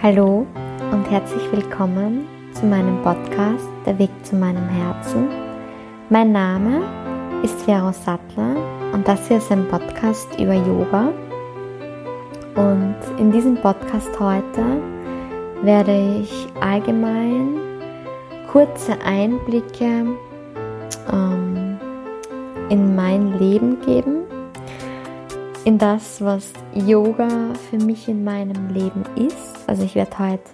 Hallo und herzlich willkommen zu meinem Podcast Der Weg zu meinem Herzen. Mein Name ist Vero Sattler und das hier ist ein Podcast über Yoga. Und in diesem Podcast heute werde ich allgemein kurze Einblicke in mein Leben geben in das, was Yoga für mich in meinem Leben ist. Also ich werde heute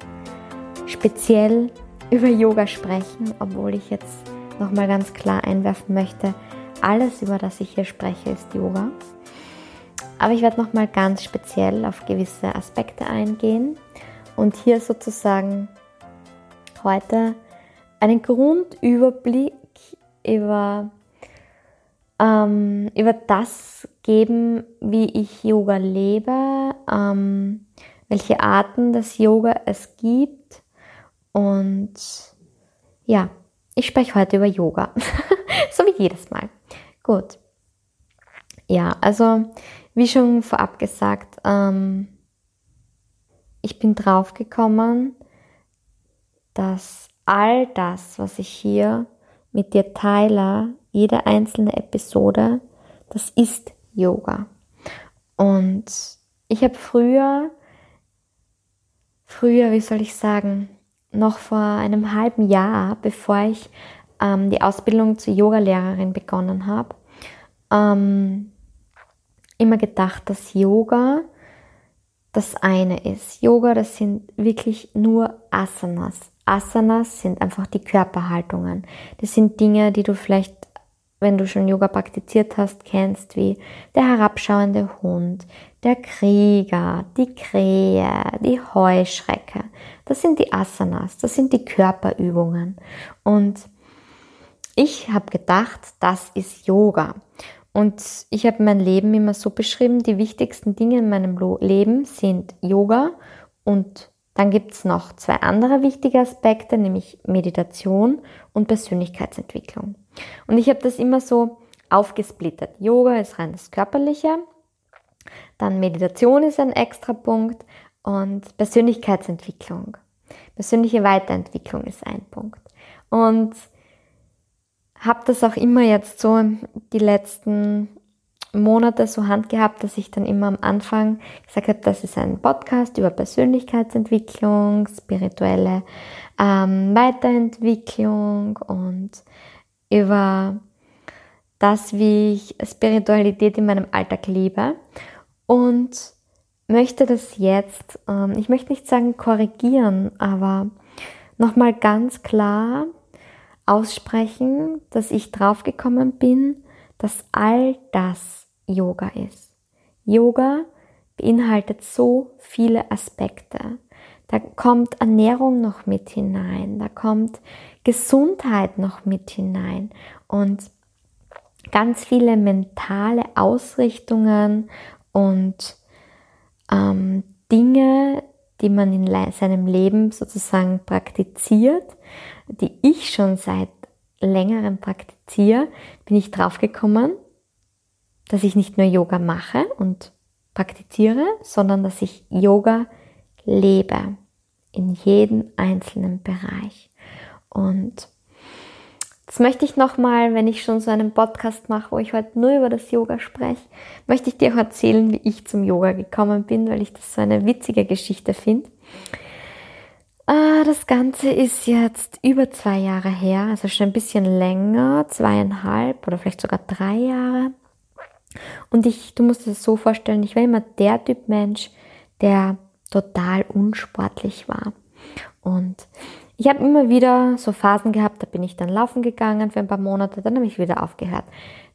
speziell über Yoga sprechen, obwohl ich jetzt nochmal ganz klar einwerfen möchte, alles, über das ich hier spreche, ist Yoga. Aber ich werde nochmal ganz speziell auf gewisse Aspekte eingehen und hier sozusagen heute einen Grundüberblick über ähm, über das geben, wie ich Yoga lebe, ähm, welche Arten des Yoga es gibt. Und ja, ich spreche heute über Yoga. so wie jedes Mal. Gut. Ja, also wie schon vorab gesagt, ähm, ich bin drauf gekommen, dass all das, was ich hier mit dir teile, jede einzelne Episode, das ist Yoga. Und ich habe früher, früher, wie soll ich sagen, noch vor einem halben Jahr, bevor ich ähm, die Ausbildung zur Yogalehrerin begonnen habe, ähm, immer gedacht, dass Yoga das eine ist. Yoga, das sind wirklich nur Asanas. Asanas sind einfach die Körperhaltungen. Das sind Dinge, die du vielleicht wenn du schon Yoga praktiziert hast, kennst, wie der herabschauende Hund, der Krieger, die Krähe, die Heuschrecke. Das sind die Asanas, das sind die Körperübungen. Und ich habe gedacht, das ist Yoga. Und ich habe mein Leben immer so beschrieben, die wichtigsten Dinge in meinem Leben sind Yoga und dann gibt es noch zwei andere wichtige Aspekte, nämlich Meditation und Persönlichkeitsentwicklung. Und ich habe das immer so aufgesplittert. Yoga ist rein das Körperliche, dann Meditation ist ein extra Punkt und Persönlichkeitsentwicklung. Persönliche Weiterentwicklung ist ein Punkt. Und habe das auch immer jetzt so die letzten Monate so handgehabt, dass ich dann immer am Anfang gesagt habe, das ist ein Podcast über Persönlichkeitsentwicklung, spirituelle ähm, Weiterentwicklung und über das, wie ich Spiritualität in meinem Alltag lebe und möchte das jetzt, ähm, ich möchte nicht sagen korrigieren, aber nochmal ganz klar aussprechen, dass ich draufgekommen bin, dass all das Yoga ist. Yoga beinhaltet so viele Aspekte. Da kommt Ernährung noch mit hinein, da kommt Gesundheit noch mit hinein und ganz viele mentale Ausrichtungen und ähm, Dinge, die man in seinem Leben sozusagen praktiziert, die ich schon seit längerem praktiziere, bin ich draufgekommen, dass ich nicht nur Yoga mache und praktiziere, sondern dass ich Yoga lebe in jedem einzelnen Bereich. Und jetzt möchte ich nochmal, wenn ich schon so einen Podcast mache, wo ich heute nur über das Yoga spreche, möchte ich dir auch erzählen, wie ich zum Yoga gekommen bin, weil ich das so eine witzige Geschichte finde. Ah, das Ganze ist jetzt über zwei Jahre her, also schon ein bisschen länger, zweieinhalb oder vielleicht sogar drei Jahre. Und ich, du musst es so vorstellen, ich war immer der Typ Mensch, der total unsportlich war. Und ich habe immer wieder so Phasen gehabt, da bin ich dann laufen gegangen für ein paar Monate, dann habe ich wieder aufgehört.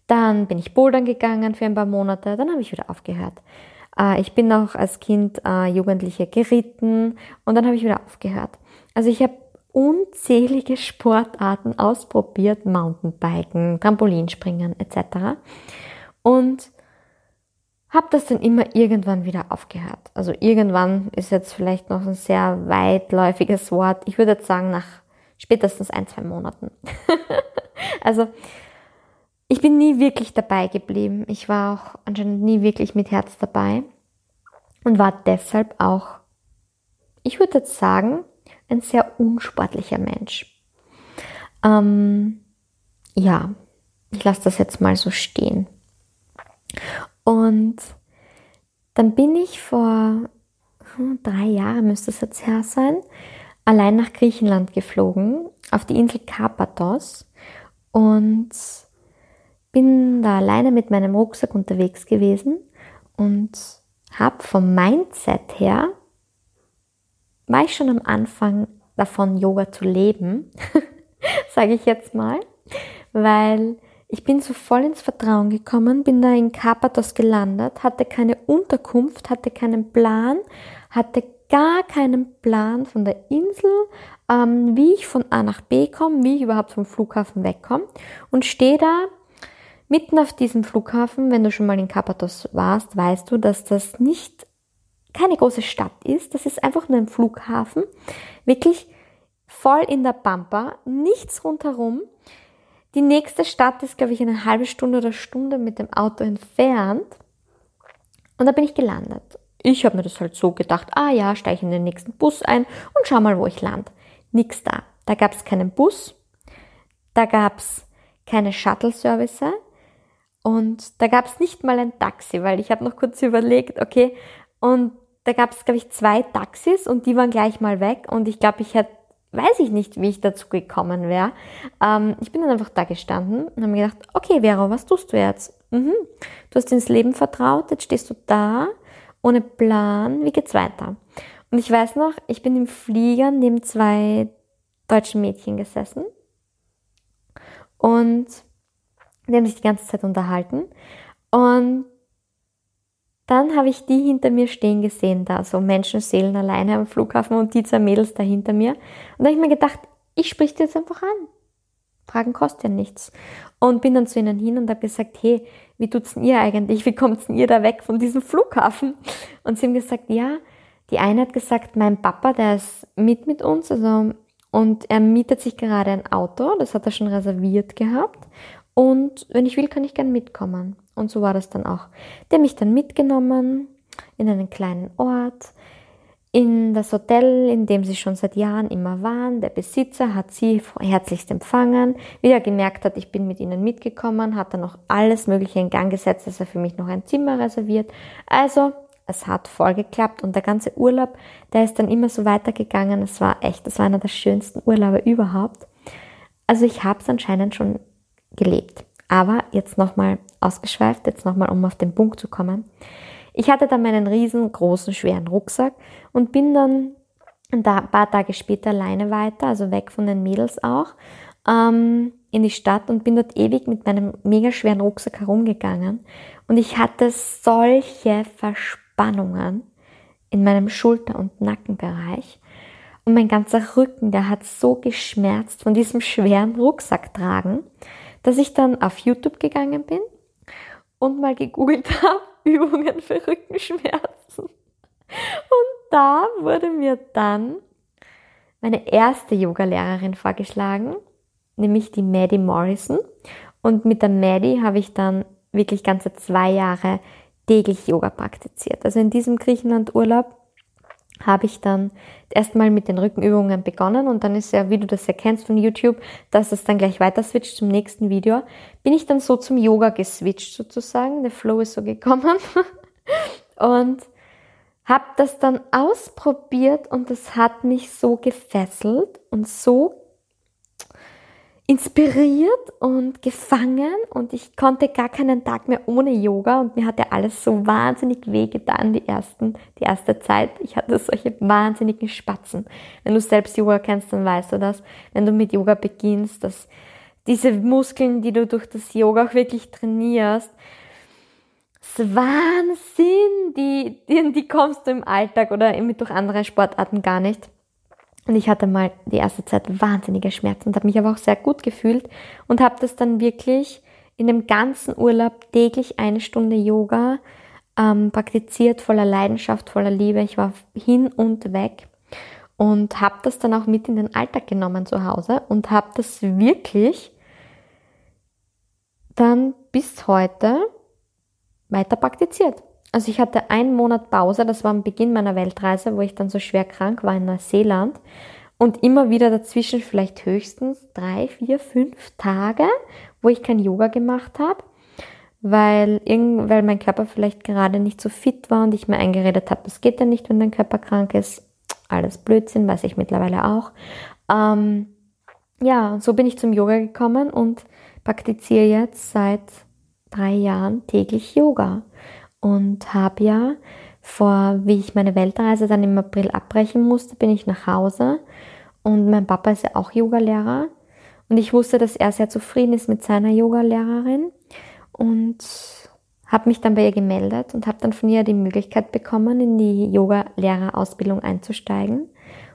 Dann bin ich bouldern gegangen für ein paar Monate, dann habe ich wieder aufgehört. Äh, ich bin auch als Kind äh, Jugendliche geritten und dann habe ich wieder aufgehört. Also ich habe unzählige Sportarten ausprobiert, Mountainbiken, Trampolinspringen etc. Und habe das dann immer irgendwann wieder aufgehört. Also irgendwann ist jetzt vielleicht noch ein sehr weitläufiges Wort. Ich würde jetzt sagen nach spätestens ein, zwei Monaten. also ich bin nie wirklich dabei geblieben. Ich war auch anscheinend nie wirklich mit Herz dabei und war deshalb auch, ich würde jetzt sagen, ein sehr unsportlicher Mensch. Ähm, ja, ich lasse das jetzt mal so stehen. Und dann bin ich vor hm, drei Jahren, müsste es jetzt her sein, allein nach Griechenland geflogen, auf die Insel Karpathos. Und bin da alleine mit meinem Rucksack unterwegs gewesen und habe vom Mindset her, war ich schon am Anfang davon, Yoga zu leben, sage ich jetzt mal, weil ich bin so voll ins Vertrauen gekommen, bin da in Karpathos gelandet, hatte keine Unterkunft, hatte keinen Plan, hatte gar keinen Plan von der Insel, ähm, wie ich von A nach B komme, wie ich überhaupt vom Flughafen wegkomme und stehe da mitten auf diesem Flughafen. Wenn du schon mal in Karpathos warst, weißt du, dass das nicht keine große Stadt ist. Das ist einfach nur ein Flughafen, wirklich voll in der Pampa, nichts rundherum. Die nächste Stadt ist, glaube ich, eine halbe Stunde oder Stunde mit dem Auto entfernt. Und da bin ich gelandet. Ich habe mir das halt so gedacht, ah ja, steige in den nächsten Bus ein und schau mal, wo ich lande. Nix da. Da gab es keinen Bus, da gab es keine Shuttle-Service und da gab es nicht mal ein Taxi, weil ich habe noch kurz überlegt, okay, und da gab es, glaube ich, zwei Taxis und die waren gleich mal weg und ich glaube, ich hätte weiß ich nicht, wie ich dazu gekommen wäre. Ähm, ich bin dann einfach da gestanden und habe mir gedacht, okay, Vero, was tust du jetzt? Mhm. Du hast ins Leben vertraut, jetzt stehst du da, ohne Plan, wie geht's weiter? Und ich weiß noch, ich bin im Flieger neben zwei deutschen Mädchen gesessen und die haben sich die ganze Zeit unterhalten und dann habe ich die hinter mir stehen gesehen, da so Menschenseelen alleine am Flughafen und die zwei Mädels da hinter mir. Und da habe ich mir gedacht, ich sprich die jetzt einfach an. Fragen kostet ja nichts. Und bin dann zu ihnen hin und habe gesagt, hey, wie tut's denn ihr eigentlich? Wie kommt's denn ihr da weg von diesem Flughafen? Und sie haben gesagt, ja, die eine hat gesagt, mein Papa, der ist mit mit uns, also, und er mietet sich gerade ein Auto, das hat er schon reserviert gehabt. Und wenn ich will, kann ich gern mitkommen. Und so war das dann auch. Der mich dann mitgenommen in einen kleinen Ort, in das Hotel, in dem sie schon seit Jahren immer waren. Der Besitzer hat sie herzlichst empfangen. Wie er gemerkt hat, ich bin mit ihnen mitgekommen, hat er noch alles Mögliche in Gang gesetzt, dass er für mich noch ein Zimmer reserviert. Also, es hat voll geklappt und der ganze Urlaub, der ist dann immer so weitergegangen. Es war echt, das war einer der schönsten Urlaube überhaupt. Also ich habe es anscheinend schon gelebt. Aber jetzt nochmal ausgeschweift, jetzt nochmal, um auf den Punkt zu kommen. Ich hatte dann meinen riesengroßen, schweren Rucksack und bin dann ein paar Tage später alleine weiter, also weg von den Mädels auch, ähm, in die Stadt und bin dort ewig mit meinem mega schweren Rucksack herumgegangen. Und ich hatte solche Verspannungen in meinem Schulter- und Nackenbereich. Und mein ganzer Rücken, der hat so geschmerzt von diesem schweren Rucksack tragen dass ich dann auf YouTube gegangen bin und mal gegoogelt habe, Übungen für Rückenschmerzen. Und da wurde mir dann meine erste Yogalehrerin vorgeschlagen, nämlich die Maddie Morrison. Und mit der Maddie habe ich dann wirklich ganze zwei Jahre täglich Yoga praktiziert. Also in diesem Griechenland-Urlaub habe ich dann erstmal mit den Rückenübungen begonnen und dann ist ja, wie du das erkennst von YouTube, dass es dann gleich weiter switcht zum nächsten Video, bin ich dann so zum Yoga geswitcht sozusagen. Der Flow ist so gekommen und habe das dann ausprobiert und es hat mich so gefesselt und so inspiriert und gefangen und ich konnte gar keinen Tag mehr ohne Yoga und mir hatte alles so wahnsinnig weh getan die ersten, die erste Zeit. Ich hatte solche wahnsinnigen Spatzen. Wenn du selbst Yoga kennst, dann weißt du das. Wenn du mit Yoga beginnst, dass diese Muskeln, die du durch das Yoga auch wirklich trainierst, das Wahnsinn, die, die, die kommst du im Alltag oder durch andere Sportarten gar nicht. Und ich hatte mal die erste Zeit wahnsinnige Schmerzen und habe mich aber auch sehr gut gefühlt und habe das dann wirklich in dem ganzen Urlaub täglich eine Stunde Yoga ähm, praktiziert, voller Leidenschaft, voller Liebe. Ich war hin und weg und habe das dann auch mit in den Alltag genommen zu Hause und habe das wirklich dann bis heute weiter praktiziert. Also ich hatte einen Monat Pause, das war am Beginn meiner Weltreise, wo ich dann so schwer krank war in Neuseeland. Und immer wieder dazwischen vielleicht höchstens drei, vier, fünf Tage, wo ich kein Yoga gemacht habe, weil, weil mein Körper vielleicht gerade nicht so fit war und ich mir eingeredet habe, das geht ja nicht, wenn dein Körper krank ist. Alles Blödsinn, weiß ich mittlerweile auch. Ähm, ja, so bin ich zum Yoga gekommen und praktiziere jetzt seit drei Jahren täglich Yoga und habe ja vor, wie ich meine Weltreise dann im April abbrechen musste, bin ich nach Hause. Und mein Papa ist ja auch Yogalehrer. Und ich wusste, dass er sehr zufrieden ist mit seiner Yogalehrerin und habe mich dann bei ihr gemeldet und habe dann von ihr die Möglichkeit bekommen, in die Yoga-Lehrerausbildung einzusteigen.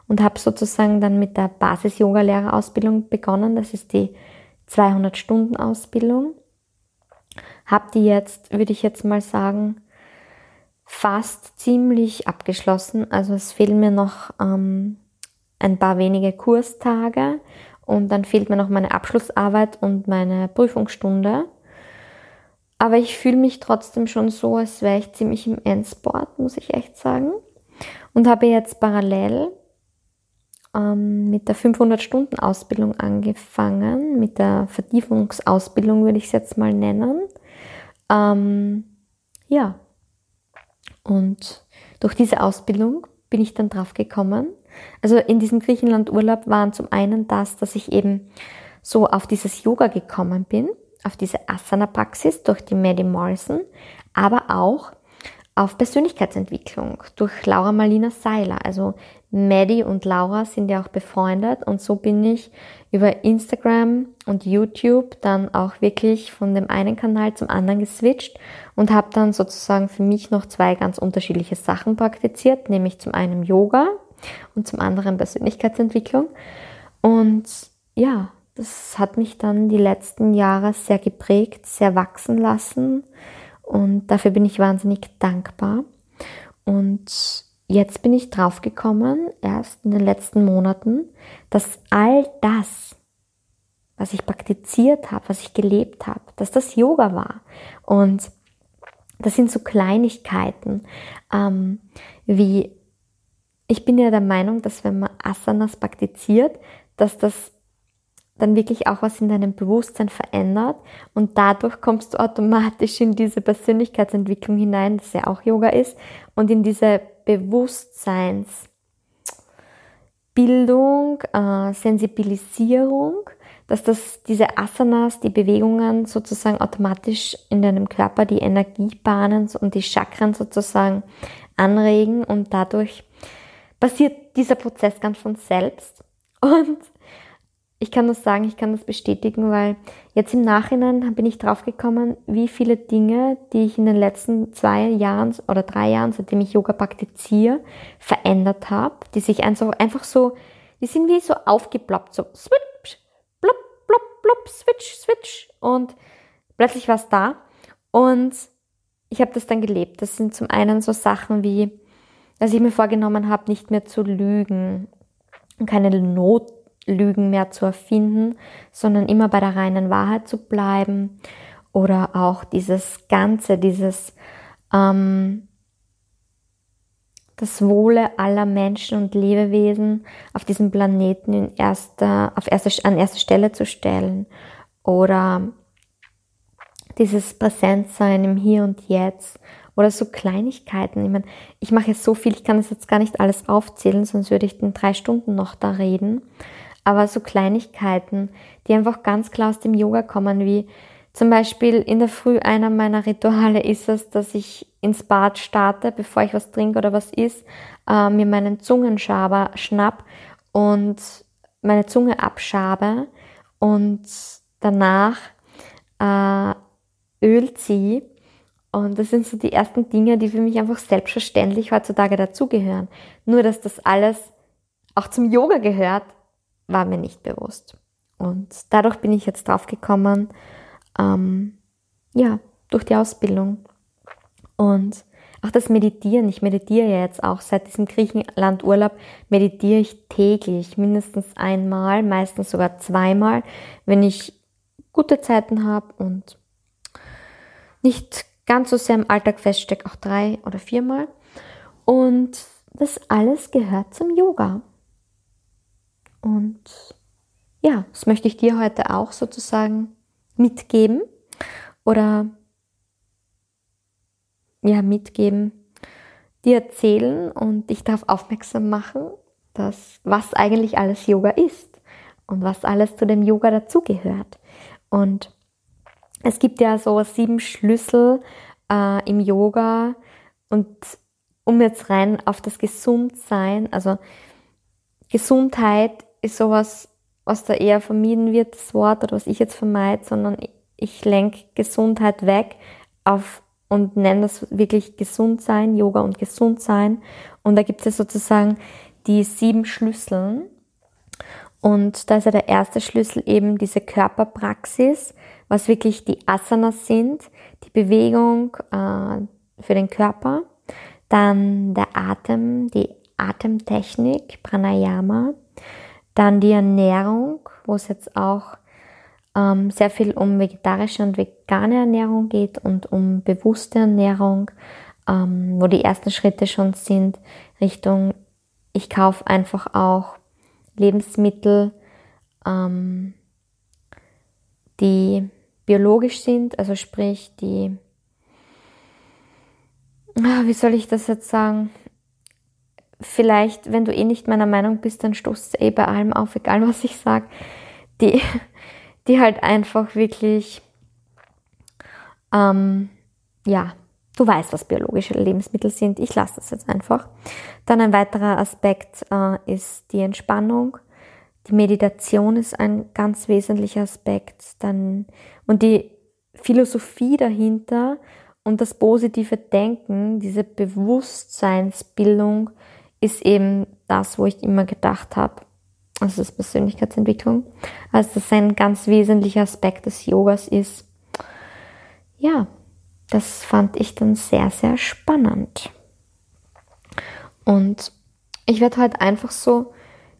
Und habe sozusagen dann mit der Basis-Yoga-Lehrerausbildung begonnen. Das ist die 200-Stunden-Ausbildung habe die jetzt, würde ich jetzt mal sagen, fast ziemlich abgeschlossen. Also es fehlen mir noch ähm, ein paar wenige Kurstage und dann fehlt mir noch meine Abschlussarbeit und meine Prüfungsstunde. Aber ich fühle mich trotzdem schon so, als wäre ich ziemlich im Endsport, muss ich echt sagen. Und habe jetzt parallel ähm, mit der 500-Stunden-Ausbildung angefangen, mit der Vertiefungsausbildung würde ich es jetzt mal nennen. Ähm, ja, und durch diese Ausbildung bin ich dann drauf gekommen. Also in diesem Griechenland-Urlaub waren zum einen das, dass ich eben so auf dieses Yoga gekommen bin, auf diese Asana-Praxis durch die Maddie Morrison, aber auch auf Persönlichkeitsentwicklung durch Laura Marlina Seiler. Also Maddie und Laura sind ja auch befreundet und so bin ich über Instagram und YouTube dann auch wirklich von dem einen Kanal zum anderen geswitcht und habe dann sozusagen für mich noch zwei ganz unterschiedliche Sachen praktiziert, nämlich zum einen Yoga und zum anderen Persönlichkeitsentwicklung. Und ja, das hat mich dann die letzten Jahre sehr geprägt, sehr wachsen lassen und dafür bin ich wahnsinnig dankbar. Und jetzt bin ich drauf gekommen, erst in den letzten Monaten, dass all das, was ich praktiziert habe, was ich gelebt habe, dass das Yoga war. Und das sind so Kleinigkeiten, ähm, wie ich bin ja der Meinung, dass wenn man Asanas praktiziert, dass das dann wirklich auch was in deinem Bewusstsein verändert und dadurch kommst du automatisch in diese Persönlichkeitsentwicklung hinein, das ja auch Yoga ist, und in diese Bewusstseinsbildung, äh, Sensibilisierung, dass das diese Asanas, die Bewegungen sozusagen automatisch in deinem Körper die Energiebahnen und die Chakren sozusagen anregen und dadurch passiert dieser Prozess ganz von selbst. Und ich kann das sagen, ich kann das bestätigen, weil jetzt im Nachhinein bin ich draufgekommen, wie viele Dinge, die ich in den letzten zwei Jahren oder drei Jahren, seitdem ich Yoga praktiziere, verändert habe, die sich einfach, einfach so, die sind wie so aufgeploppt, so switch, blop, blop, blop, switch, switch und plötzlich war es da und ich habe das dann gelebt. Das sind zum einen so Sachen wie, dass ich mir vorgenommen habe, nicht mehr zu lügen und keine Not Lügen mehr zu erfinden, sondern immer bei der reinen Wahrheit zu bleiben. Oder auch dieses Ganze, dieses ähm, das Wohle aller Menschen und Lebewesen auf diesem Planeten in erster, auf erster, an erster Stelle zu stellen. Oder dieses Präsentsein im Hier und Jetzt. Oder so Kleinigkeiten. Ich meine, ich mache jetzt so viel, ich kann das jetzt gar nicht alles aufzählen, sonst würde ich in drei Stunden noch da reden aber so Kleinigkeiten, die einfach ganz klar aus dem Yoga kommen, wie zum Beispiel in der Früh einer meiner Rituale ist es, dass ich ins Bad starte, bevor ich was trinke oder was isst, äh, mir meinen Zungenschaber schnapp und meine Zunge abschabe und danach äh, Öl ziehe. Und das sind so die ersten Dinge, die für mich einfach selbstverständlich heutzutage dazugehören. Nur, dass das alles auch zum Yoga gehört, war mir nicht bewusst. Und dadurch bin ich jetzt drauf gekommen, ähm, ja, durch die Ausbildung. Und auch das Meditieren. Ich meditiere ja jetzt auch seit diesem Griechenlandurlaub, meditiere ich täglich, mindestens einmal, meistens sogar zweimal, wenn ich gute Zeiten habe und nicht ganz so sehr im Alltag feststecke, auch drei oder viermal. Und das alles gehört zum Yoga. Und ja, das möchte ich dir heute auch sozusagen mitgeben oder ja, mitgeben, dir erzählen und dich darauf aufmerksam machen, dass was eigentlich alles Yoga ist und was alles zu dem Yoga dazugehört. Und es gibt ja so sieben Schlüssel äh, im Yoga und um jetzt rein auf das Gesundsein, also Gesundheit ist sowas, was da eher vermieden wird, das Wort, oder was ich jetzt vermeide, sondern ich lenke Gesundheit weg auf und nenne das wirklich Gesundsein, Yoga und Gesundsein. Und da gibt es sozusagen die sieben Schlüsseln. Und da ist ja der erste Schlüssel eben diese Körperpraxis, was wirklich die Asanas sind, die Bewegung äh, für den Körper. Dann der Atem, die Atemtechnik, Pranayama. Dann die Ernährung, wo es jetzt auch ähm, sehr viel um vegetarische und vegane Ernährung geht und um bewusste Ernährung, ähm, wo die ersten Schritte schon sind Richtung, ich kaufe einfach auch Lebensmittel, ähm, die biologisch sind, also sprich die, ah, wie soll ich das jetzt sagen, vielleicht, wenn du eh nicht meiner Meinung bist, dann stoßt es eh bei allem auf, egal was ich sage, die, die halt einfach wirklich, ähm, ja, du weißt, was biologische Lebensmittel sind. Ich lasse das jetzt einfach. Dann ein weiterer Aspekt äh, ist die Entspannung. Die Meditation ist ein ganz wesentlicher Aspekt. Dann, und die Philosophie dahinter und das positive Denken, diese Bewusstseinsbildung, ist eben das, wo ich immer gedacht habe, also das Persönlichkeitsentwicklung, also das ein ganz wesentlicher Aspekt des Yogas ist. Ja, das fand ich dann sehr, sehr spannend. Und ich werde heute einfach so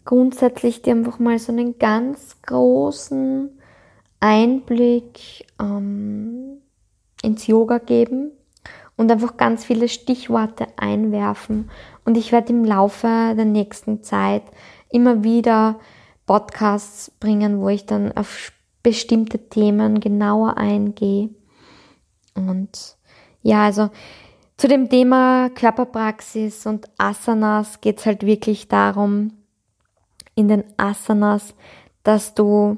grundsätzlich dir einfach mal so einen ganz großen Einblick ähm, ins Yoga geben und einfach ganz viele Stichworte einwerfen. Und ich werde im Laufe der nächsten Zeit immer wieder Podcasts bringen, wo ich dann auf bestimmte Themen genauer eingehe. Und ja, also zu dem Thema Körperpraxis und Asanas geht es halt wirklich darum, in den Asanas, dass du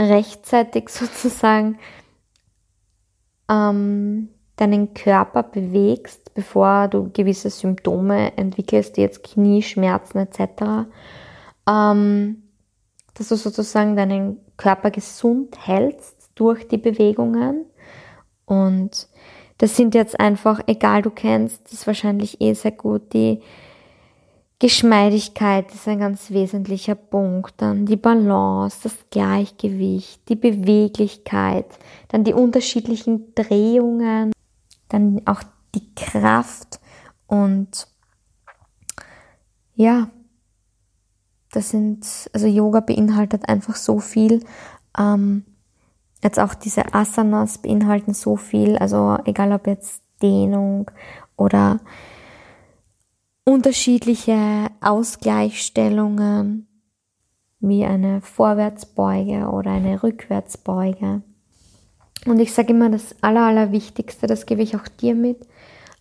rechtzeitig sozusagen ähm, deinen Körper bewegst, bevor du gewisse Symptome entwickelst, wie jetzt Knieschmerzen etc., ähm, dass du sozusagen deinen Körper gesund hältst durch die Bewegungen. Und das sind jetzt einfach, egal du kennst, das wahrscheinlich eh sehr gut, die Geschmeidigkeit ist ein ganz wesentlicher Punkt. Dann die Balance, das Gleichgewicht, die Beweglichkeit, dann die unterschiedlichen Drehungen, dann auch die Kraft und ja, das sind, also Yoga beinhaltet einfach so viel. Ähm, jetzt auch diese Asanas beinhalten so viel, also egal ob jetzt Dehnung oder unterschiedliche Ausgleichsstellungen wie eine Vorwärtsbeuge oder eine Rückwärtsbeuge. Und ich sage immer, das Aller, Allerwichtigste, das gebe ich auch dir mit,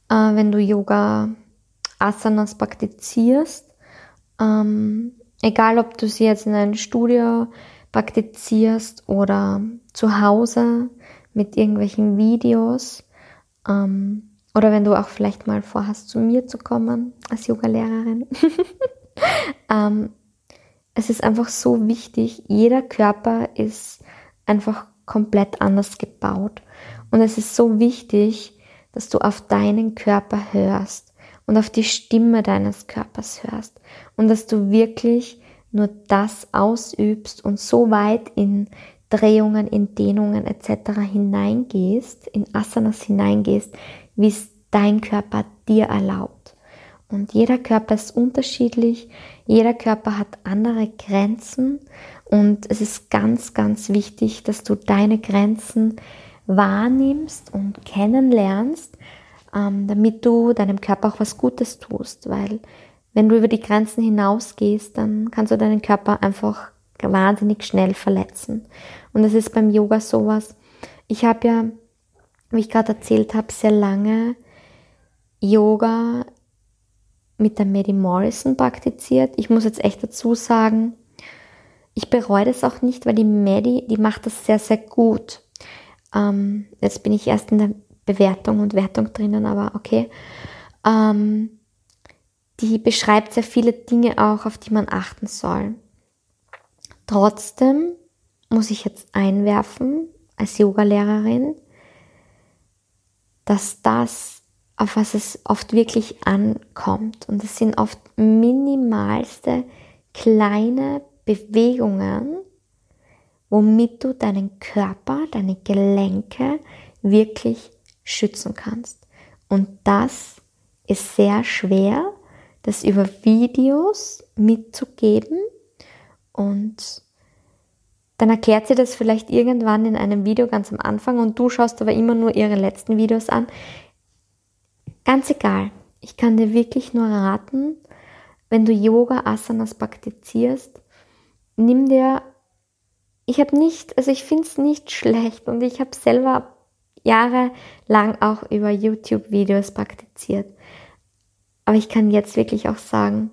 äh, wenn du Yoga Asanas praktizierst, ähm, egal ob du sie jetzt in einem Studio praktizierst oder zu Hause mit irgendwelchen Videos, ähm, oder wenn du auch vielleicht mal vorhast, zu mir zu kommen als Yoga-Lehrerin. ähm, es ist einfach so wichtig, jeder Körper ist einfach komplett anders gebaut. Und es ist so wichtig, dass du auf deinen Körper hörst und auf die Stimme deines Körpers hörst. Und dass du wirklich nur das ausübst und so weit in Drehungen, in Dehnungen etc. hineingehst, in Asanas hineingehst, wie es dein Körper dir erlaubt. Und jeder Körper ist unterschiedlich, jeder Körper hat andere Grenzen und es ist ganz, ganz wichtig, dass du deine Grenzen wahrnimmst und kennenlernst, ähm, damit du deinem Körper auch was Gutes tust. Weil wenn du über die Grenzen hinausgehst, dann kannst du deinen Körper einfach wahnsinnig schnell verletzen. Und das ist beim Yoga sowas. Ich habe ja, wie ich gerade erzählt habe, sehr lange Yoga mit der Maddie Morrison praktiziert. Ich muss jetzt echt dazu sagen, ich bereue das auch nicht, weil die Maddie, die macht das sehr, sehr gut. Ähm, jetzt bin ich erst in der Bewertung und Wertung drinnen, aber okay. Ähm, die beschreibt sehr viele Dinge auch, auf die man achten soll. Trotzdem muss ich jetzt einwerfen, als Yogalehrerin, dass das, auf was es oft wirklich ankommt, und es sind oft minimalste kleine Bewegungen, womit du deinen Körper, deine Gelenke wirklich schützen kannst. Und das ist sehr schwer, das über Videos mitzugeben und dann erklärt sie das vielleicht irgendwann in einem Video ganz am Anfang und du schaust aber immer nur ihre letzten Videos an. Ganz egal. Ich kann dir wirklich nur raten, wenn du Yoga Asanas praktizierst, nimm dir, ich habe nicht, also ich finde es nicht schlecht und ich habe selber jahrelang auch über YouTube-Videos praktiziert. Aber ich kann jetzt wirklich auch sagen,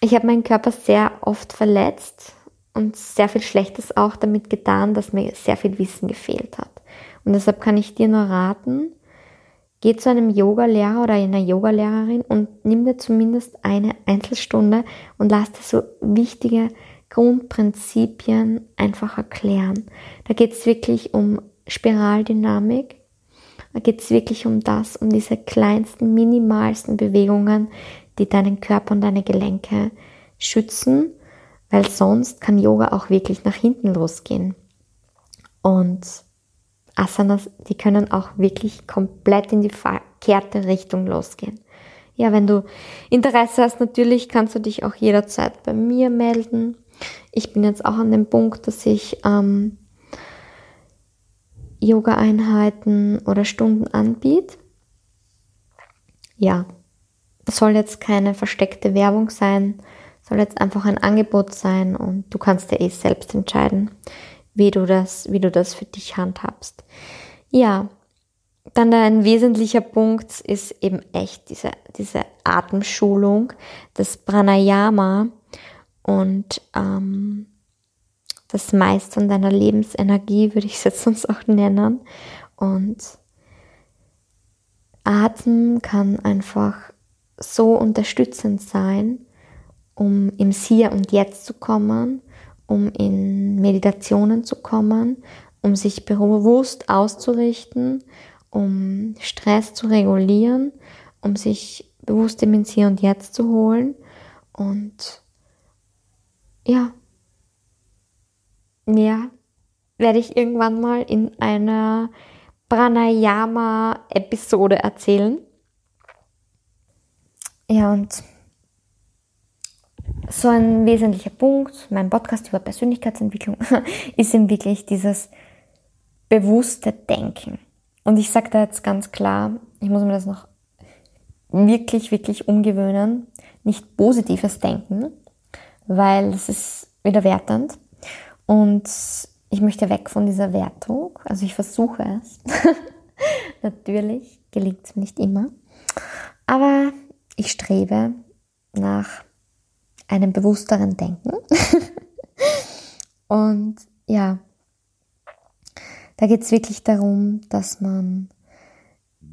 ich habe meinen Körper sehr oft verletzt und sehr viel Schlechtes auch damit getan, dass mir sehr viel Wissen gefehlt hat. Und deshalb kann ich dir nur raten, geh zu einem Yoga-Lehrer oder einer Yoga-Lehrerin und nimm dir zumindest eine Einzelstunde und lass dir so wichtige Grundprinzipien einfach erklären. Da geht es wirklich um Spiraldynamik. Da geht es wirklich um das, um diese kleinsten, minimalsten Bewegungen, die deinen Körper und deine Gelenke schützen, weil sonst kann Yoga auch wirklich nach hinten losgehen. Und Asanas, die können auch wirklich komplett in die verkehrte Richtung losgehen. Ja, wenn du Interesse hast, natürlich kannst du dich auch jederzeit bei mir melden. Ich bin jetzt auch an dem Punkt, dass ich ähm, Yoga-Einheiten oder Stunden anbiete. Ja, soll jetzt keine versteckte Werbung sein, soll jetzt einfach ein Angebot sein und du kannst dir eh selbst entscheiden, wie du das, wie du das für dich handhabst. Ja, dann ein wesentlicher Punkt ist eben echt diese, diese Atemschulung, das Pranayama und ähm, das Meistern deiner Lebensenergie, würde ich es jetzt sonst auch nennen. Und Atem kann einfach so unterstützend sein, um im Hier und Jetzt zu kommen, um in Meditationen zu kommen, um sich bewusst auszurichten, um Stress zu regulieren, um sich bewusst ins Hier und Jetzt zu holen und ja, mehr werde ich irgendwann mal in einer Pranayama-Episode erzählen. Ja, und so ein wesentlicher Punkt, mein Podcast über Persönlichkeitsentwicklung, ist eben wirklich dieses bewusste Denken. Und ich sage da jetzt ganz klar, ich muss mir das noch wirklich, wirklich umgewöhnen, nicht positives Denken, weil es ist wieder wertend. Und ich möchte weg von dieser Wertung. Also ich versuche es. Natürlich gelingt es mir nicht immer. Aber ich strebe nach einem bewussteren Denken. Und ja, da geht es wirklich darum, dass man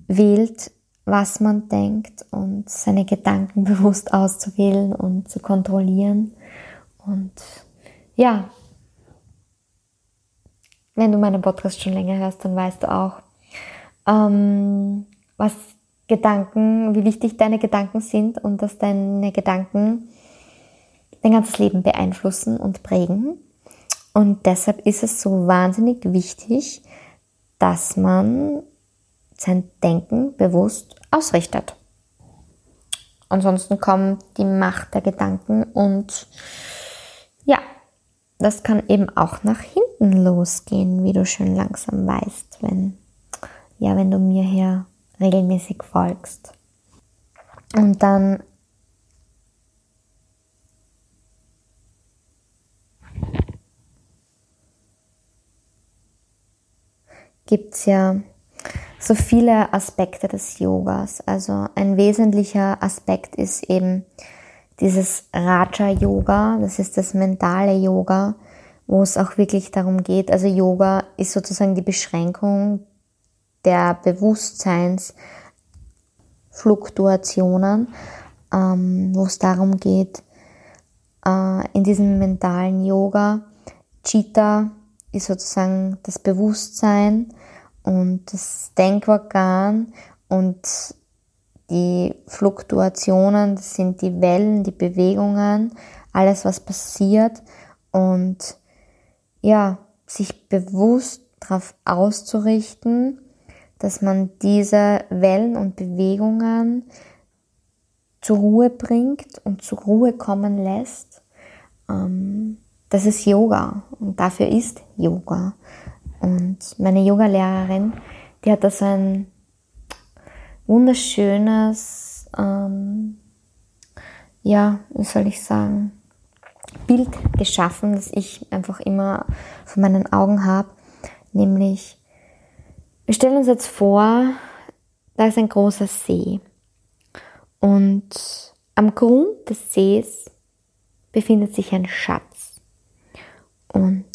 wählt, was man denkt und seine Gedanken bewusst auszuwählen und zu kontrollieren. Und ja, wenn du meinen Podcast schon länger hörst, dann weißt du auch, ähm, was Gedanken, wie wichtig deine Gedanken sind und dass deine Gedanken dein ganzes Leben beeinflussen und prägen. Und deshalb ist es so wahnsinnig wichtig, dass man sein Denken bewusst ausrichtet. Ansonsten kommt die Macht der Gedanken und ja, das kann eben auch nach hinten losgehen, wie du schön langsam weißt, wenn, ja, wenn du mir hier regelmäßig folgst. Und dann gibt es ja so viele Aspekte des Yogas. Also ein wesentlicher Aspekt ist eben dieses Raja-Yoga, das ist das mentale Yoga, wo es auch wirklich darum geht, also Yoga ist sozusagen die Beschränkung der Bewusstseinsfluktuationen, ähm, wo es darum geht, äh, in diesem mentalen Yoga, Chitta ist sozusagen das Bewusstsein und das Denkorgan und die Fluktuationen, das sind die Wellen, die Bewegungen, alles was passiert und ja, sich bewusst darauf auszurichten, dass man diese Wellen und Bewegungen zur Ruhe bringt und zur Ruhe kommen lässt. Ähm, das ist Yoga und dafür ist Yoga. Und meine Yoga-Lehrerin, die hat das ein wunderschönes, ähm, ja, wie soll ich sagen, Bild geschaffen, das ich einfach immer vor meinen Augen habe. Nämlich, wir stellen uns jetzt vor, da ist ein großer See. Und am Grund des Sees befindet sich ein Schatz. Und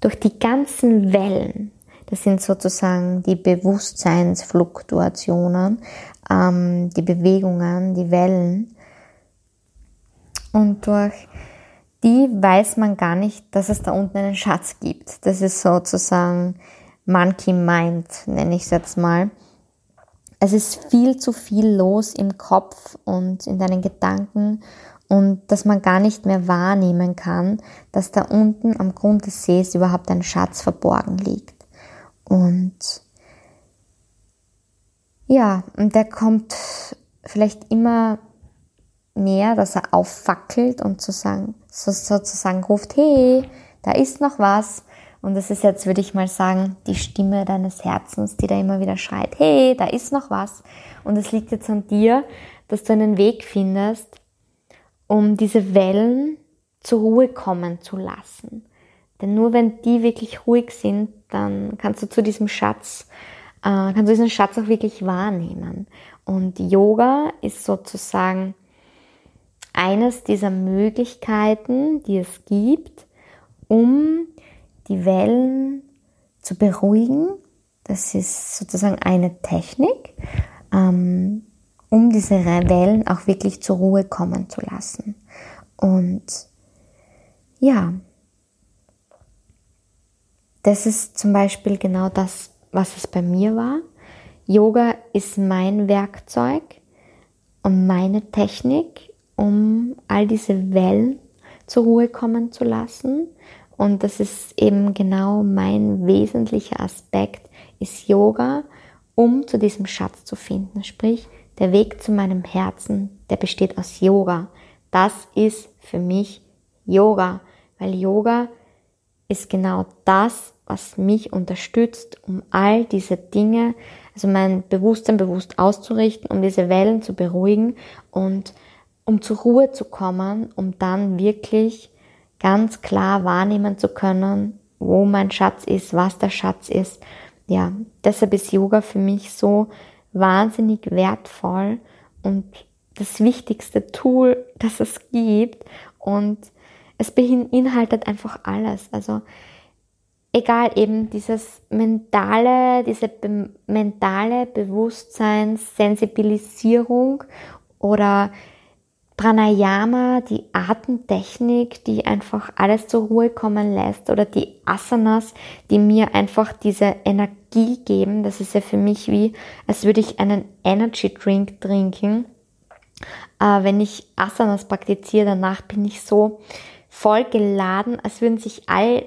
durch die ganzen Wellen, das sind sozusagen die Bewusstseinsfluktuationen, ähm, die Bewegungen, die Wellen. Und durch die weiß man gar nicht, dass es da unten einen Schatz gibt. Das ist sozusagen Monkey Mind, nenne ich es jetzt mal. Es ist viel zu viel los im Kopf und in deinen Gedanken und dass man gar nicht mehr wahrnehmen kann, dass da unten am Grund des Sees überhaupt ein Schatz verborgen liegt. Und ja, und der kommt vielleicht immer mehr, dass er auffackelt und sozusagen, sozusagen ruft, hey, da ist noch was. Und das ist jetzt, würde ich mal sagen, die Stimme deines Herzens, die da immer wieder schreit, hey, da ist noch was. Und es liegt jetzt an dir, dass du einen Weg findest, um diese Wellen zur Ruhe kommen zu lassen. Denn nur wenn die wirklich ruhig sind, dann kannst du zu diesem Schatz, äh, kannst du diesen Schatz auch wirklich wahrnehmen. Und Yoga ist sozusagen eines dieser Möglichkeiten, die es gibt, um die Wellen zu beruhigen. Das ist sozusagen eine Technik. Ähm, um diese Wellen auch wirklich zur Ruhe kommen zu lassen. Und ja, das ist zum Beispiel genau das, was es bei mir war. Yoga ist mein Werkzeug und meine Technik, um all diese Wellen zur Ruhe kommen zu lassen. Und das ist eben genau mein wesentlicher Aspekt, ist Yoga, um zu diesem Schatz zu finden. Sprich, der Weg zu meinem Herzen, der besteht aus Yoga. Das ist für mich Yoga, weil Yoga ist genau das, was mich unterstützt, um all diese Dinge, also mein Bewusstsein bewusst auszurichten, um diese Wellen zu beruhigen und um zur Ruhe zu kommen, um dann wirklich ganz klar wahrnehmen zu können, wo mein Schatz ist, was der Schatz ist. Ja, deshalb ist Yoga für mich so wahnsinnig wertvoll und das wichtigste Tool, das es gibt. Und es beinhaltet einfach alles. Also egal eben dieses mentale, diese be mentale Bewusstseinssensibilisierung oder Pranayama, die Atemtechnik, die einfach alles zur Ruhe kommen lässt oder die Asanas, die mir einfach diese Energie geben. Das ist ja für mich wie, als würde ich einen Energy Drink trinken. Äh, wenn ich Asanas praktiziere, danach bin ich so voll geladen, als würden sich all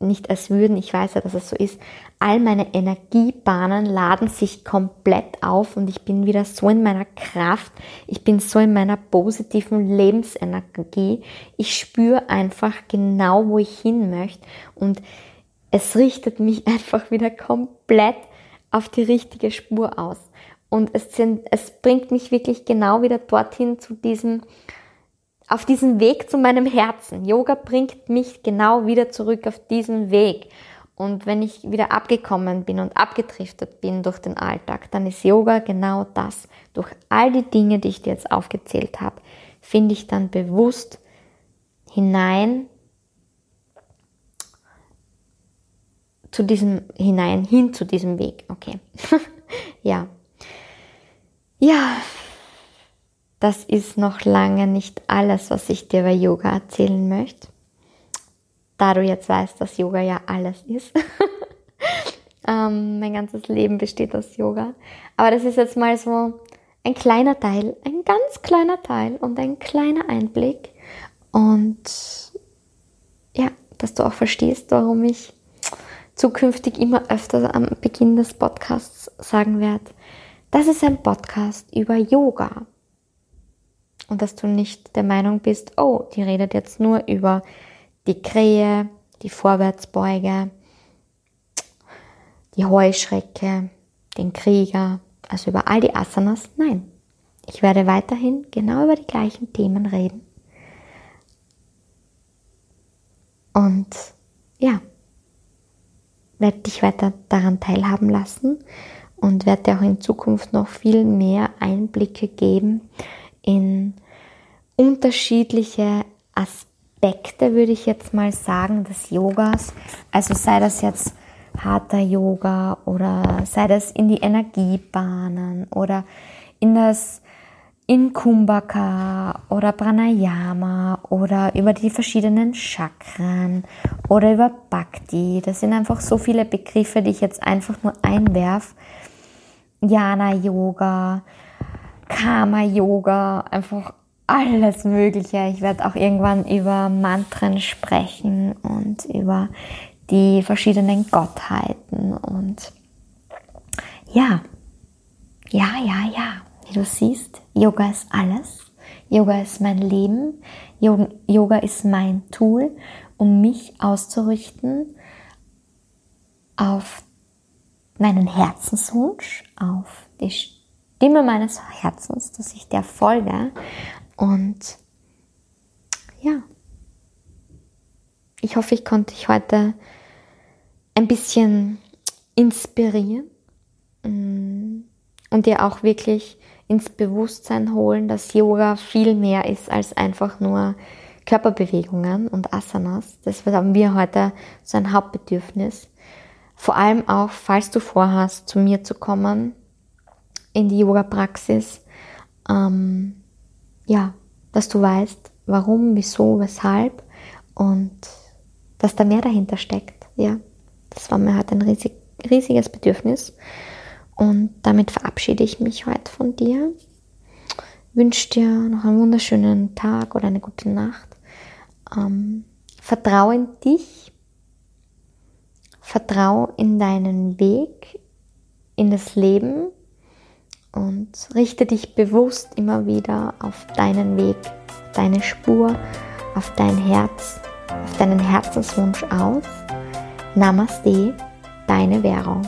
nicht als würden, ich weiß ja, dass es so ist, all meine Energiebahnen laden sich komplett auf und ich bin wieder so in meiner Kraft, ich bin so in meiner positiven Lebensenergie. Ich spüre einfach genau, wo ich hin möchte und es richtet mich einfach wieder komplett auf die richtige Spur aus. Und es, sind, es bringt mich wirklich genau wieder dorthin zu diesem, auf diesen Weg zu meinem Herzen. Yoga bringt mich genau wieder zurück auf diesen Weg. Und wenn ich wieder abgekommen bin und abgetriftet bin durch den Alltag, dann ist Yoga genau das. Durch all die Dinge, die ich dir jetzt aufgezählt habe, finde ich dann bewusst hinein zu diesem hinein, hin zu diesem Weg. Okay. ja. Ja, das ist noch lange nicht alles, was ich dir bei Yoga erzählen möchte. Da du jetzt weißt, dass Yoga ja alles ist. ähm, mein ganzes Leben besteht aus Yoga. Aber das ist jetzt mal so ein kleiner Teil, ein ganz kleiner Teil und ein kleiner Einblick. Und ja, dass du auch verstehst, warum ich zukünftig immer öfter am Beginn des Podcasts sagen werde, das ist ein Podcast über Yoga und dass du nicht der Meinung bist, oh, die redet jetzt nur über die Krähe, die Vorwärtsbeuge, die Heuschrecke, den Krieger, also über all die Asanas. Nein, ich werde weiterhin genau über die gleichen Themen reden. Und ja, werde dich weiter daran teilhaben lassen und werde dir auch in Zukunft noch viel mehr Einblicke geben in unterschiedliche Aspekte, würde ich jetzt mal sagen, des Yogas. Also sei das jetzt harter Yoga oder sei das in die Energiebahnen oder in das in Kumbhaka oder Pranayama oder über die verschiedenen Chakren oder über Bhakti. Das sind einfach so viele Begriffe, die ich jetzt einfach nur einwerf. Jana Yoga, Karma Yoga, einfach alles Mögliche. Ich werde auch irgendwann über Mantren sprechen und über die verschiedenen Gottheiten und ja, ja, ja, ja. Wie du siehst, Yoga ist alles. Yoga ist mein Leben. Yoga ist mein Tool, um mich auszurichten auf meinen Herzenswunsch, auf die Stimme meines Herzens, dass ich der folge. Und ja, ich hoffe, ich konnte dich heute ein bisschen inspirieren mm, und dir auch wirklich ins Bewusstsein holen, dass Yoga viel mehr ist als einfach nur Körperbewegungen und Asanas. Das haben wir heute so ein Hauptbedürfnis. Vor allem auch, falls du vorhast, zu mir zu kommen in die Yoga-Praxis, ähm, ja, dass du weißt, warum, wieso, weshalb und dass da mehr dahinter steckt. Ja, das war mir heute ein riesig, riesiges Bedürfnis. Und damit verabschiede ich mich heute von dir. Wünsche dir noch einen wunderschönen Tag oder eine gute Nacht. Ähm, vertraue in dich. Vertraue in deinen Weg, in das Leben und richte dich bewusst immer wieder auf deinen Weg, deine Spur, auf dein Herz, auf deinen Herzenswunsch aus. Namaste, deine Währung.